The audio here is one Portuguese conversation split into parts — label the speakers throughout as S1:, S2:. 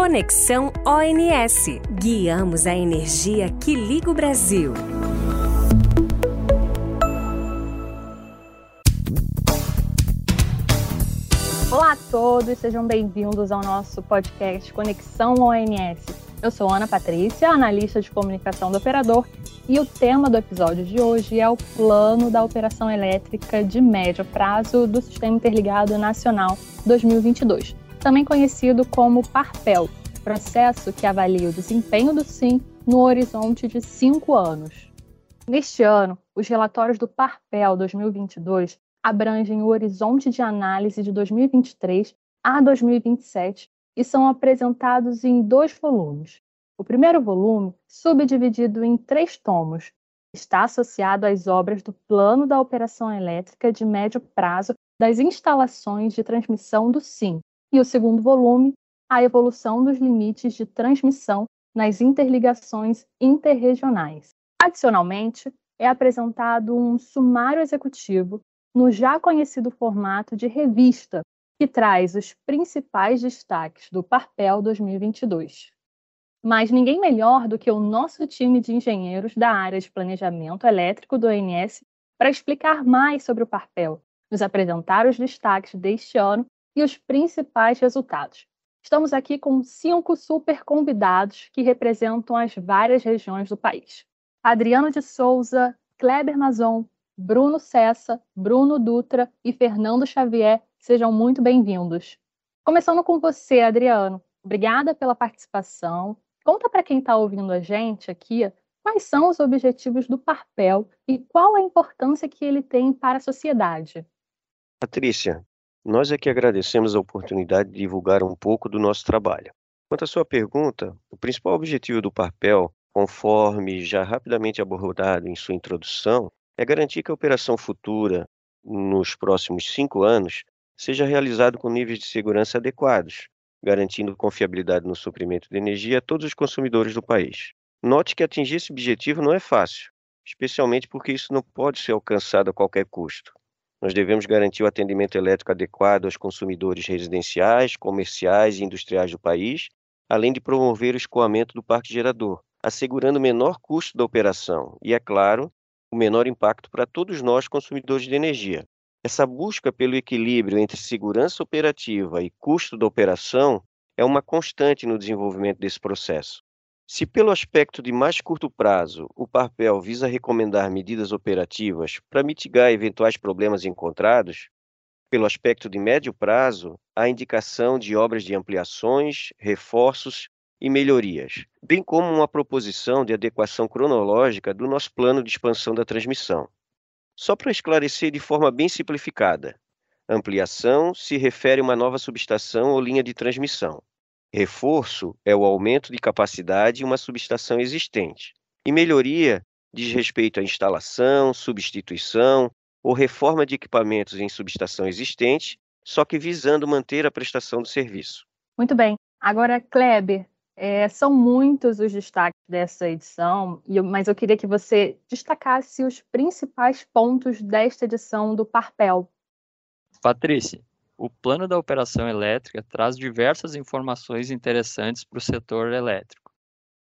S1: Conexão ONS. Guiamos a energia que liga o Brasil.
S2: Olá a todos, sejam bem-vindos ao nosso podcast Conexão ONS. Eu sou Ana Patrícia, analista de comunicação do operador, e o tema do episódio de hoje é o Plano da Operação Elétrica de Médio Prazo do Sistema Interligado Nacional 2022 também conhecido como PARPEL, processo que avalia o desempenho do SIM no horizonte de cinco anos. Neste ano, os relatórios do PARPEL 2022 abrangem o horizonte de análise de 2023 a 2027 e são apresentados em dois volumes. O primeiro volume, subdividido em três tomos, está associado às obras do Plano da Operação Elétrica de Médio Prazo das instalações de transmissão do SIM, e o segundo volume, a evolução dos limites de transmissão nas interligações interregionais. Adicionalmente, é apresentado um sumário executivo no já conhecido formato de revista, que traz os principais destaques do Parpel 2022. Mas ninguém melhor do que o nosso time de engenheiros da área de planejamento elétrico do ONS para explicar mais sobre o Parpel, nos apresentar os destaques deste ano e os principais resultados. Estamos aqui com cinco super convidados que representam as várias regiões do país. Adriano de Souza, Kleber Mazon, Bruno Cessa, Bruno Dutra e Fernando Xavier, sejam muito bem-vindos. Começando com você, Adriano. Obrigada pela participação. Conta para quem está ouvindo a gente aqui quais são os objetivos do Parpel e qual a importância que ele tem para a sociedade.
S3: Patrícia, nós é que agradecemos a oportunidade de divulgar um pouco do nosso trabalho. Quanto à sua pergunta, o principal objetivo do papel, conforme já rapidamente abordado em sua introdução, é garantir que a operação futura, nos próximos cinco anos, seja realizada com níveis de segurança adequados, garantindo confiabilidade no suprimento de energia a todos os consumidores do país. Note que atingir esse objetivo não é fácil, especialmente porque isso não pode ser alcançado a qualquer custo. Nós devemos garantir o atendimento elétrico adequado aos consumidores residenciais, comerciais e industriais do país, além de promover o escoamento do parque gerador, assegurando o menor custo da operação e, é claro, o menor impacto para todos nós consumidores de energia. Essa busca pelo equilíbrio entre segurança operativa e custo da operação é uma constante no desenvolvimento desse processo. Se, pelo aspecto de mais curto prazo, o papel visa recomendar medidas operativas para mitigar eventuais problemas encontrados, pelo aspecto de médio prazo, a indicação de obras de ampliações, reforços e melhorias, bem como uma proposição de adequação cronológica do nosso plano de expansão da transmissão. Só para esclarecer de forma bem simplificada, ampliação se refere a uma nova subestação ou linha de transmissão. Reforço é o aumento de capacidade de uma subestação existente. E melhoria diz respeito à instalação, substituição ou reforma de equipamentos em subestação existente, só que visando manter a prestação do serviço.
S2: Muito bem. Agora, Kleber, é, são muitos os destaques dessa edição, mas eu queria que você destacasse os principais pontos desta edição do Parpel.
S4: Patrícia, o plano da operação elétrica traz diversas informações interessantes para o setor elétrico.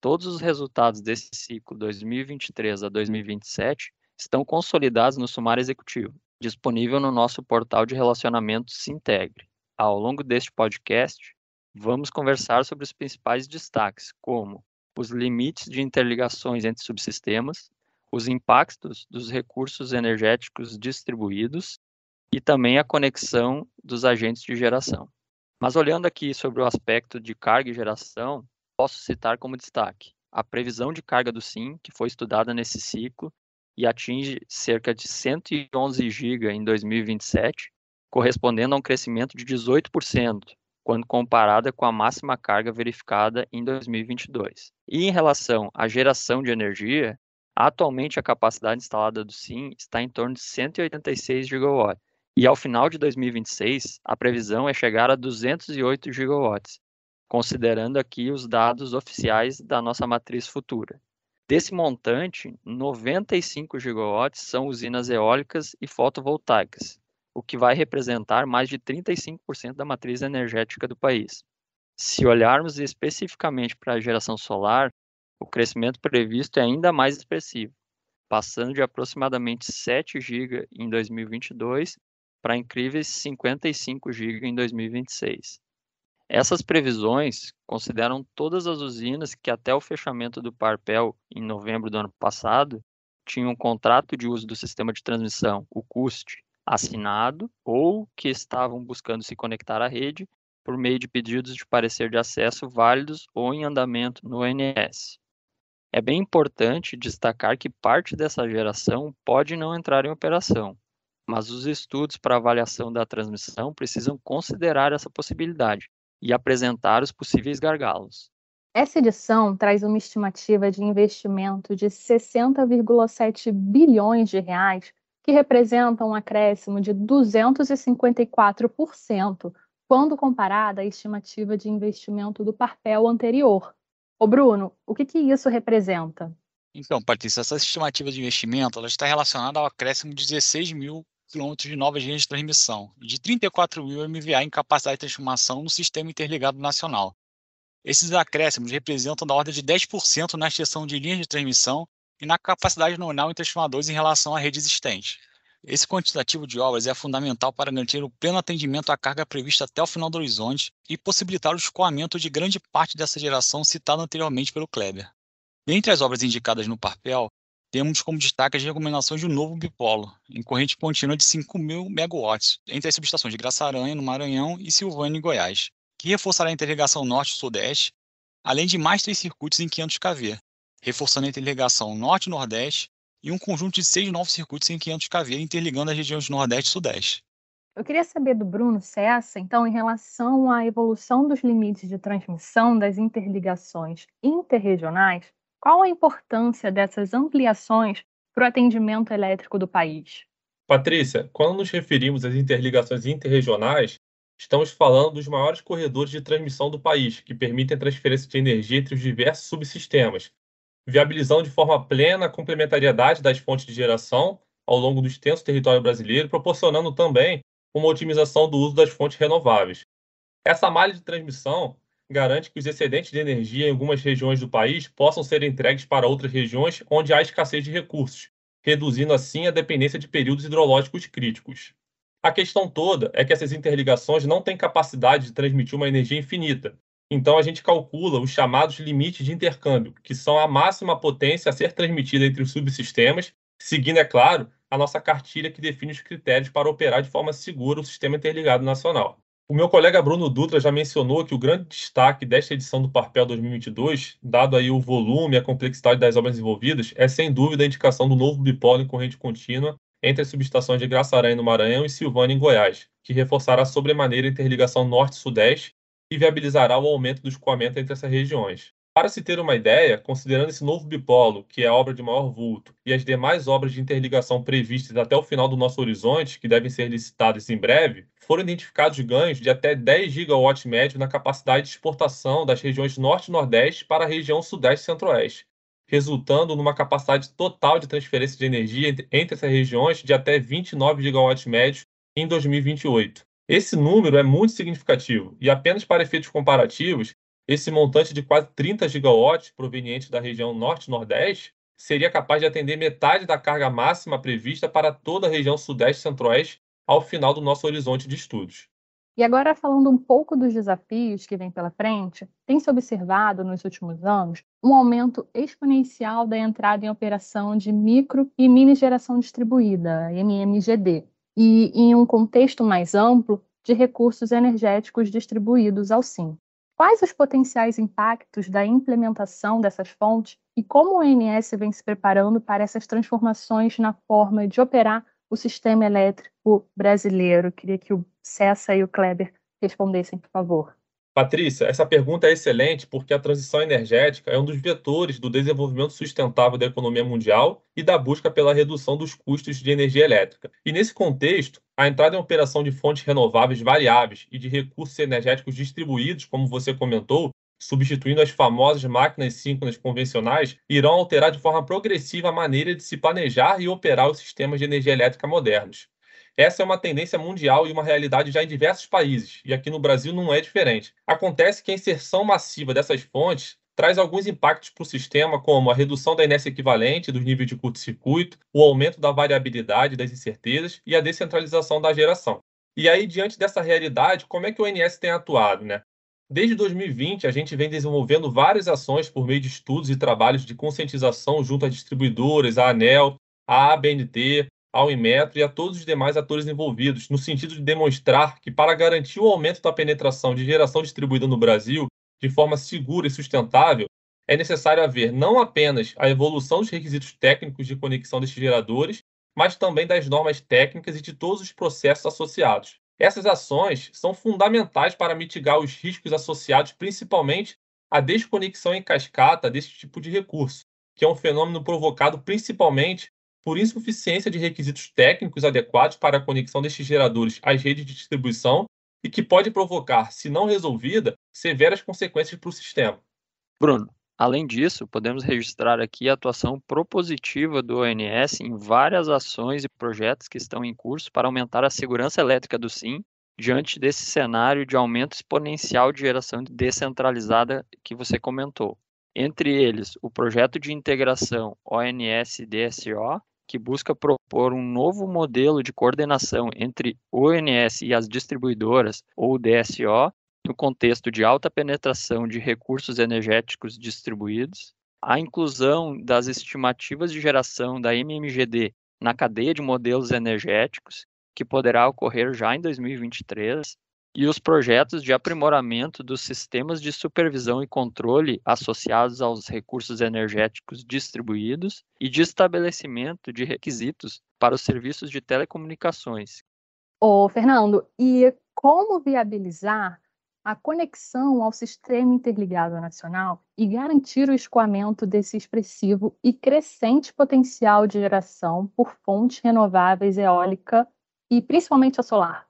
S4: Todos os resultados desse ciclo 2023 a 2027 estão consolidados no sumário executivo, disponível no nosso portal de relacionamento Sintegre. Ao longo deste podcast, vamos conversar sobre os principais destaques, como os limites de interligações entre subsistemas, os impactos dos recursos energéticos distribuídos e também a conexão dos agentes de geração. Mas olhando aqui sobre o aspecto de carga e geração, posso citar como destaque a previsão de carga do SIM, que foi estudada nesse ciclo e atinge cerca de 111 GB em 2027, correspondendo a um crescimento de 18%, quando comparada com a máxima carga verificada em 2022. E em relação à geração de energia, atualmente a capacidade instalada do SIM está em torno de 186 GW, e ao final de 2026, a previsão é chegar a 208 gigawatts, considerando aqui os dados oficiais da nossa matriz futura. Desse montante, 95 gigawatts são usinas eólicas e fotovoltaicas, o que vai representar mais de 35% da matriz energética do país. Se olharmos especificamente para a geração solar, o crescimento previsto é ainda mais expressivo, passando de aproximadamente 7 GB em 2022 para incríveis 55 GB em 2026. Essas previsões consideram todas as usinas que até o fechamento do Parpel em novembro do ano passado tinham um contrato de uso do sistema de transmissão, o CUST, assinado ou que estavam buscando se conectar à rede por meio de pedidos de parecer de acesso válidos ou em andamento no ONS. É bem importante destacar que parte dessa geração pode não entrar em operação, mas os estudos para avaliação da transmissão precisam considerar essa possibilidade, e apresentar os possíveis gargalos.
S2: Essa edição traz uma estimativa de investimento de 60,7 bilhões de reais, que representa um acréscimo de 254% quando comparada à estimativa de investimento do Parpel anterior. Ô Bruno, o que, que isso representa?
S5: Então, Patrícia, essa estimativa de investimento ela está relacionada ao acréscimo de 16 mil quilômetros de novas linhas de transmissão e de 34 mil MVA em capacidade de transformação no Sistema Interligado Nacional. Esses acréscimos representam da ordem de 10% na extensão de linhas de transmissão e na capacidade nominal em transformadores em relação à rede existente. Esse quantitativo de obras é fundamental para garantir o pleno atendimento à carga prevista até o final do horizonte e possibilitar o escoamento de grande parte dessa geração citada anteriormente pelo Kleber. Dentre as obras indicadas no Parpel, temos como destaque as recomendações de um novo bipolo, em corrente contínua de 5.000 megawatts, entre as subestações de Graça-Aranha, no Maranhão, e Silvânia, em Goiás, que reforçará a interligação norte-sudeste, além de mais três circuitos em 500 kV, reforçando a interligação norte-nordeste e um conjunto de seis novos circuitos em 500 kV, interligando as regiões nordeste e sudeste.
S2: Eu queria saber do Bruno Cessa, então, em relação à evolução dos limites de transmissão das interligações interregionais, qual a importância dessas ampliações para o atendimento elétrico do país?
S6: Patrícia, quando nos referimos às interligações interregionais, estamos falando dos maiores corredores de transmissão do país, que permitem a transferência de energia entre os diversos subsistemas, viabilizando de forma plena a complementariedade das fontes de geração ao longo do extenso território brasileiro, proporcionando também uma otimização do uso das fontes renováveis. Essa malha de transmissão garante que os excedentes de energia em algumas regiões do país possam ser entregues para outras regiões onde há escassez de recursos, reduzindo assim a dependência de períodos hidrológicos críticos. A questão toda é que essas interligações não têm capacidade de transmitir uma energia infinita. Então a gente calcula os chamados limites de intercâmbio, que são a máxima potência a ser transmitida entre os subsistemas, seguindo, é claro, a nossa cartilha que define os critérios para operar de forma segura o sistema interligado nacional. O meu colega Bruno Dutra já mencionou que o grande destaque desta edição do Parpel 2022, dado aí o volume e a complexidade das obras envolvidas, é sem dúvida a indicação do novo bipolo em corrente contínua entre as subestações de Graçaranha no Maranhão e Silvânia em Goiás, que reforçará sobremaneira a interligação norte-sudeste e viabilizará o aumento do escoamento entre essas regiões. Para se ter uma ideia, considerando esse novo bipolo, que é a obra de maior vulto, e as demais obras de interligação previstas até o final do nosso horizonte, que devem ser licitadas em breve, foram identificados ganhos de até 10 gigawatts médio na capacidade de exportação das regiões norte e nordeste para a região sudeste e centro-oeste, resultando numa capacidade total de transferência de energia entre essas regiões de até 29 gigawatts médios em 2028. Esse número é muito significativo e apenas para efeitos comparativos, esse montante de quase 30 gigawatts proveniente da região norte-nordeste seria capaz de atender metade da carga máxima prevista para toda a região sudeste centro-oeste ao final do nosso horizonte de estudos.
S2: E agora, falando um pouco dos desafios que vêm pela frente, tem-se observado nos últimos anos um aumento exponencial da entrada em operação de micro e mini geração distribuída, MMGD, e, em um contexto mais amplo, de recursos energéticos distribuídos ao SIM. Quais os potenciais impactos da implementação dessas fontes e como o ONS vem se preparando para essas transformações na forma de operar o sistema elétrico brasileiro? Queria que o Cessa e o Kleber respondessem, por favor.
S6: Patrícia, essa pergunta é excelente porque a transição energética é um dos vetores do desenvolvimento sustentável da economia mundial e da busca pela redução dos custos de energia elétrica. E nesse contexto, a entrada em operação de fontes renováveis variáveis e de recursos energéticos distribuídos, como você comentou, substituindo as famosas máquinas síncronas convencionais, irão alterar de forma progressiva a maneira de se planejar e operar os sistemas de energia elétrica modernos. Essa é uma tendência mundial e uma realidade já em diversos países, e aqui no Brasil não é diferente. Acontece que a inserção massiva dessas fontes traz alguns impactos para o sistema, como a redução da inércia equivalente dos níveis de curto-circuito, o aumento da variabilidade das incertezas e a descentralização da geração. E aí, diante dessa realidade, como é que o ONS tem atuado? Né? Desde 2020, a gente vem desenvolvendo várias ações por meio de estudos e trabalhos de conscientização junto às distribuidoras, à ANEL, à ABNT, ao Inmetro e a todos os demais atores envolvidos, no sentido de demonstrar que, para garantir o aumento da penetração de geração distribuída no Brasil de forma segura e sustentável, é necessário haver não apenas a evolução dos requisitos técnicos de conexão destes geradores, mas também das normas técnicas e de todos os processos associados. Essas ações são fundamentais para mitigar os riscos associados principalmente à desconexão em cascata desse tipo de recurso, que é um fenômeno provocado principalmente por insuficiência de requisitos técnicos adequados para a conexão destes geradores às redes de distribuição e que pode provocar, se não resolvida, severas consequências para o sistema.
S4: Bruno, além disso, podemos registrar aqui a atuação propositiva do ONS em várias ações e projetos que estão em curso para aumentar a segurança elétrica do SIM diante desse cenário de aumento exponencial de geração descentralizada que você comentou. Entre eles, o projeto de integração ONS-DSO, que busca propor um novo modelo de coordenação entre ONS e as distribuidoras, ou DSO, no contexto de alta penetração de recursos energéticos distribuídos, a inclusão das estimativas de geração da MMGD na cadeia de modelos energéticos, que poderá ocorrer já em 2023, e os projetos de aprimoramento dos sistemas de supervisão e controle associados aos recursos energéticos distribuídos e de estabelecimento de requisitos para os serviços de telecomunicações.
S2: Ô, Fernando, e como viabilizar a conexão ao sistema interligado nacional e garantir o escoamento desse expressivo e crescente potencial de geração por fontes renováveis eólica e principalmente a solar?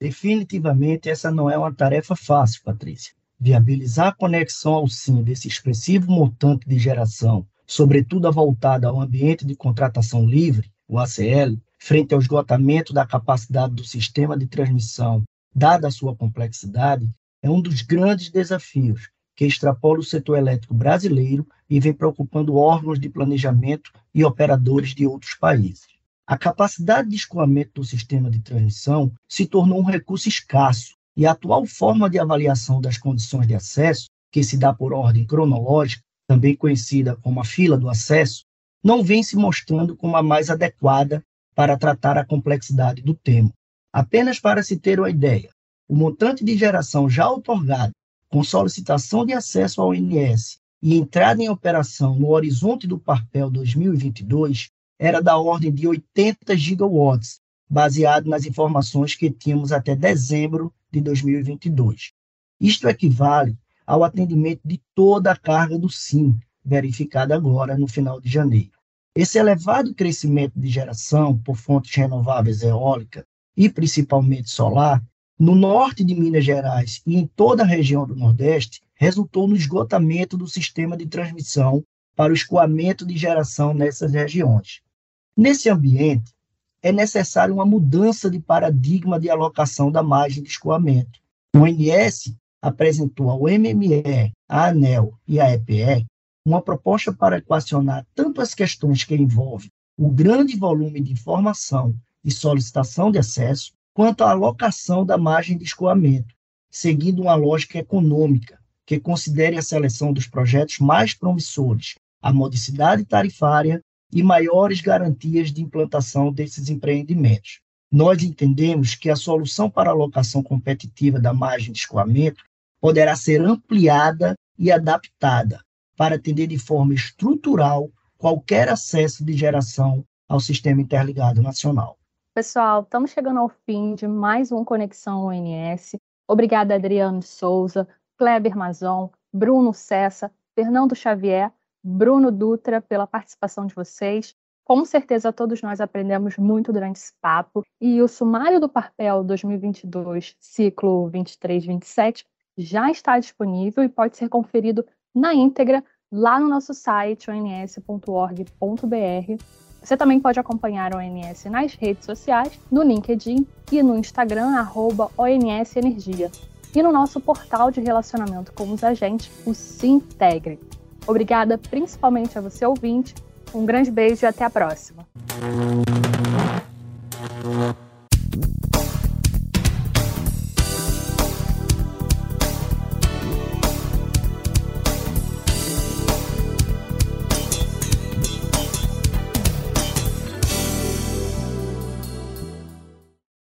S7: Definitivamente, essa não é uma tarefa fácil, Patrícia. Viabilizar a conexão ao SIM desse expressivo montante de geração, sobretudo voltada ao ambiente de contratação livre, o ACL, frente ao esgotamento da capacidade do sistema de transmissão, dada a sua complexidade, é um dos grandes desafios que extrapola o setor elétrico brasileiro e vem preocupando órgãos de planejamento e operadores de outros países. A capacidade de escoamento do sistema de transmissão se tornou um recurso escasso e a atual forma de avaliação das condições de acesso, que se dá por ordem cronológica, também conhecida como a fila do acesso, não vem se mostrando como a mais adequada para tratar a complexidade do tema. Apenas para se ter uma ideia, o montante de geração já otorgado com solicitação de acesso ao INS e entrada em operação no horizonte do Parpel 2022 era da ordem de 80 gigawatts, baseado nas informações que tínhamos até dezembro de 2022. Isto equivale ao atendimento de toda a carga do SIM, verificada agora no final de janeiro. Esse elevado crescimento de geração por fontes renováveis eólica e principalmente solar, no norte de Minas Gerais e em toda a região do Nordeste, resultou no esgotamento do sistema de transmissão para o escoamento de geração nessas regiões. Nesse ambiente, é necessário uma mudança de paradigma de alocação da margem de escoamento. O ONS apresentou ao MME, à ANEL e à EPE uma proposta para equacionar tanto as questões que envolvem o grande volume de informação e solicitação de acesso, quanto a alocação da margem de escoamento, seguindo uma lógica econômica que considere a seleção dos projetos mais promissores, a modicidade tarifária e maiores garantias de implantação desses empreendimentos. Nós entendemos que a solução para a alocação competitiva da margem de escoamento poderá ser ampliada e adaptada para atender de forma estrutural qualquer acesso de geração ao sistema interligado nacional.
S2: Pessoal, estamos chegando ao fim de mais um Conexão ONS. Obrigada, Adriano Souza, Kleber Mazon, Bruno Cessa, Fernando Xavier Bruno Dutra, pela participação de vocês. Com certeza todos nós aprendemos muito durante esse papo e o sumário do Parpel 2022, ciclo 23-27, já está disponível e pode ser conferido na íntegra lá no nosso site ons.org.br. Você também pode acompanhar a ONS nas redes sociais, no LinkedIn e no Instagram, @onsenergia E no nosso portal de relacionamento com os agentes, o Sintegre. Obrigada principalmente a você, ouvinte. Um grande beijo e até a próxima.